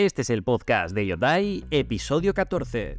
Este es el podcast de Yotai, episodio 14.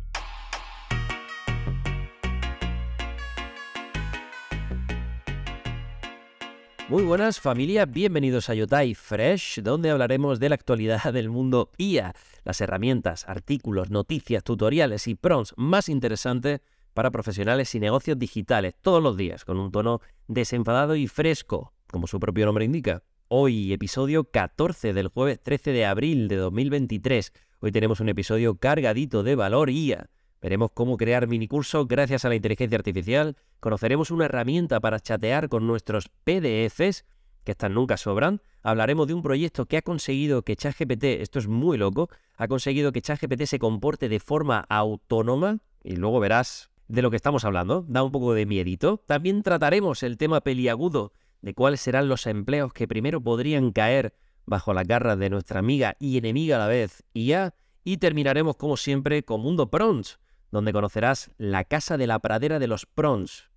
Muy buenas familia, bienvenidos a Yotai Fresh, donde hablaremos de la actualidad del mundo IA, las herramientas, artículos, noticias, tutoriales y prompts más interesantes para profesionales y negocios digitales todos los días, con un tono desenfadado y fresco, como su propio nombre indica. Hoy, episodio 14 del jueves 13 de abril de 2023. Hoy tenemos un episodio cargadito de valor IA. Veremos cómo crear minicursos gracias a la inteligencia artificial, conoceremos una herramienta para chatear con nuestros PDFs, que estas nunca sobran, hablaremos de un proyecto que ha conseguido que ChatGPT, esto es muy loco, ha conseguido que ChatGPT se comporte de forma autónoma, y luego verás de lo que estamos hablando, da un poco de miedito. También trataremos el tema peliagudo de cuáles serán los empleos que primero podrían caer bajo la garra de nuestra amiga y enemiga a la vez, IA, y terminaremos como siempre con Mundo Prons, donde conocerás la casa de la pradera de los prons.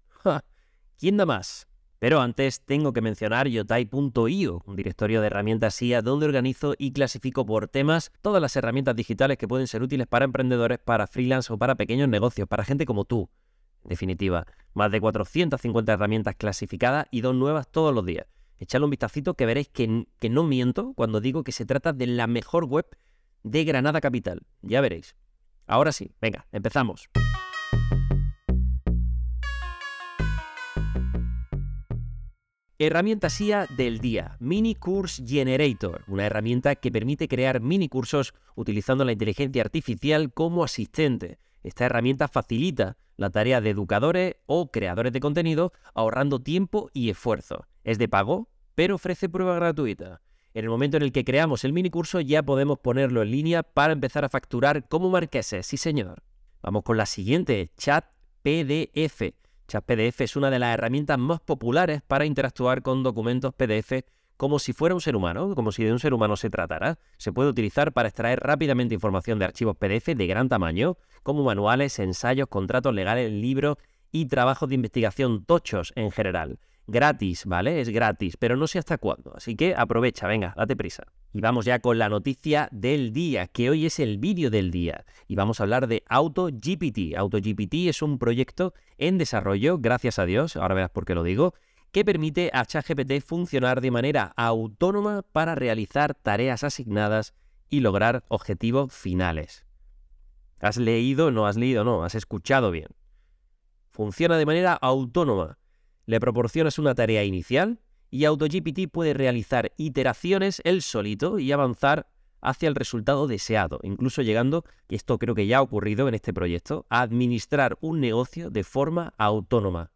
¿Quién da más? Pero antes tengo que mencionar yotai.io, un directorio de herramientas IA donde organizo y clasifico por temas todas las herramientas digitales que pueden ser útiles para emprendedores, para freelance o para pequeños negocios, para gente como tú. Definitiva, más de 450 herramientas clasificadas y dos nuevas todos los días. Echadle un vistacito que veréis que, que no miento cuando digo que se trata de la mejor web de Granada Capital. Ya veréis. Ahora sí, venga, empezamos. Herramienta SIA del día, Mini Course Generator, una herramienta que permite crear mini cursos utilizando la inteligencia artificial como asistente. Esta herramienta facilita la tarea de educadores o creadores de contenido ahorrando tiempo y esfuerzo. Es de pago, pero ofrece prueba gratuita. En el momento en el que creamos el mini curso ya podemos ponerlo en línea para empezar a facturar como marqueses, sí señor. Vamos con la siguiente, Chat PDF. Chat PDF es una de las herramientas más populares para interactuar con documentos PDF como si fuera un ser humano, como si de un ser humano se tratara. Se puede utilizar para extraer rápidamente información de archivos PDF de gran tamaño, como manuales, ensayos, contratos legales, libros y trabajos de investigación tochos en general gratis, ¿vale? Es gratis, pero no sé hasta cuándo. Así que aprovecha, venga, date prisa. Y vamos ya con la noticia del día, que hoy es el vídeo del día. Y vamos a hablar de AutoGPT. AutoGPT es un proyecto en desarrollo, gracias a Dios, ahora verás por qué lo digo, que permite a ChatGPT funcionar de manera autónoma para realizar tareas asignadas y lograr objetivos finales. ¿Has leído? No has leído, no, has escuchado bien. Funciona de manera autónoma le proporcionas una tarea inicial y AutoGPT puede realizar iteraciones él solito y avanzar hacia el resultado deseado, incluso llegando, y esto creo que ya ha ocurrido en este proyecto, a administrar un negocio de forma autónoma.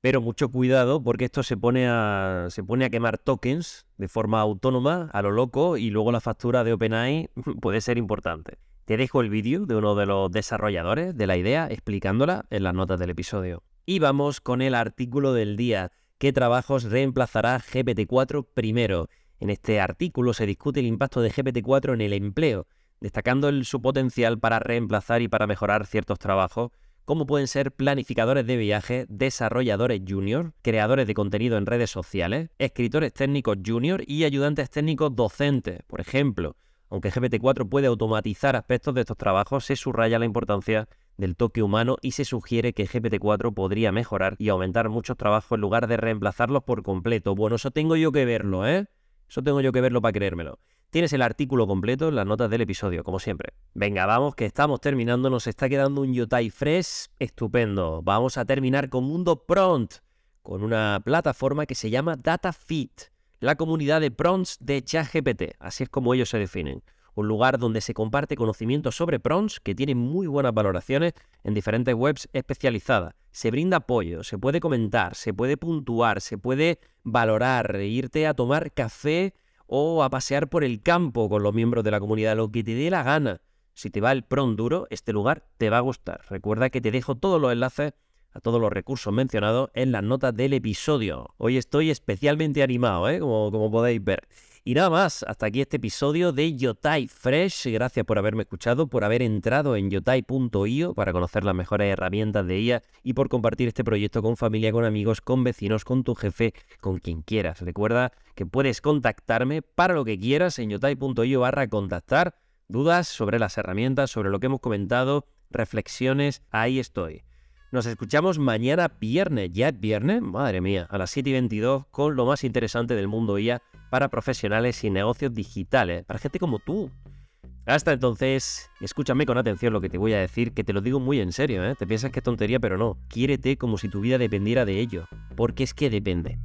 Pero mucho cuidado porque esto se pone a, se pone a quemar tokens de forma autónoma, a lo loco, y luego la factura de OpenAI puede ser importante. Te dejo el vídeo de uno de los desarrolladores de la idea explicándola en las notas del episodio. Y vamos con el artículo del día. ¿Qué trabajos reemplazará GPT-4 primero? En este artículo se discute el impacto de GPT-4 en el empleo, destacando su potencial para reemplazar y para mejorar ciertos trabajos, como pueden ser planificadores de viaje, desarrolladores junior, creadores de contenido en redes sociales, escritores técnicos junior y ayudantes técnicos docentes. Por ejemplo, aunque GPT-4 puede automatizar aspectos de estos trabajos, se subraya la importancia del toque humano y se sugiere que GPT-4 podría mejorar y aumentar muchos trabajos en lugar de reemplazarlos por completo. Bueno, eso tengo yo que verlo, ¿eh? Eso tengo yo que verlo para creérmelo. Tienes el artículo completo en las notas del episodio, como siempre. Venga, vamos, que estamos terminando. Nos está quedando un Yotai Fresh estupendo. Vamos a terminar con Mundo Prompt, con una plataforma que se llama DataFit, la comunidad de prompts de ChatGPT. Así es como ellos se definen un lugar donde se comparte conocimiento sobre prompts que tiene muy buenas valoraciones en diferentes webs especializadas. Se brinda apoyo, se puede comentar, se puede puntuar, se puede valorar, irte a tomar café o a pasear por el campo con los miembros de la comunidad, lo que te dé la gana. Si te va el prompt duro, este lugar te va a gustar. Recuerda que te dejo todos los enlaces a todos los recursos mencionados en las notas del episodio. Hoy estoy especialmente animado, ¿eh? como, como podéis ver. Y nada más, hasta aquí este episodio de Yotai Fresh. Gracias por haberme escuchado, por haber entrado en yotai.io para conocer las mejores herramientas de IA y por compartir este proyecto con familia, con amigos, con vecinos, con tu jefe, con quien quieras. Recuerda que puedes contactarme para lo que quieras en yotai.io barra contactar dudas sobre las herramientas, sobre lo que hemos comentado, reflexiones, ahí estoy. Nos escuchamos mañana viernes, ya es viernes, madre mía, a las 7 y 22 con lo más interesante del mundo IA para profesionales y negocios digitales, para gente como tú. Hasta entonces, escúchame con atención lo que te voy a decir, que te lo digo muy en serio, ¿eh? Te piensas que es tontería, pero no. Quiérete como si tu vida dependiera de ello, porque es que depende.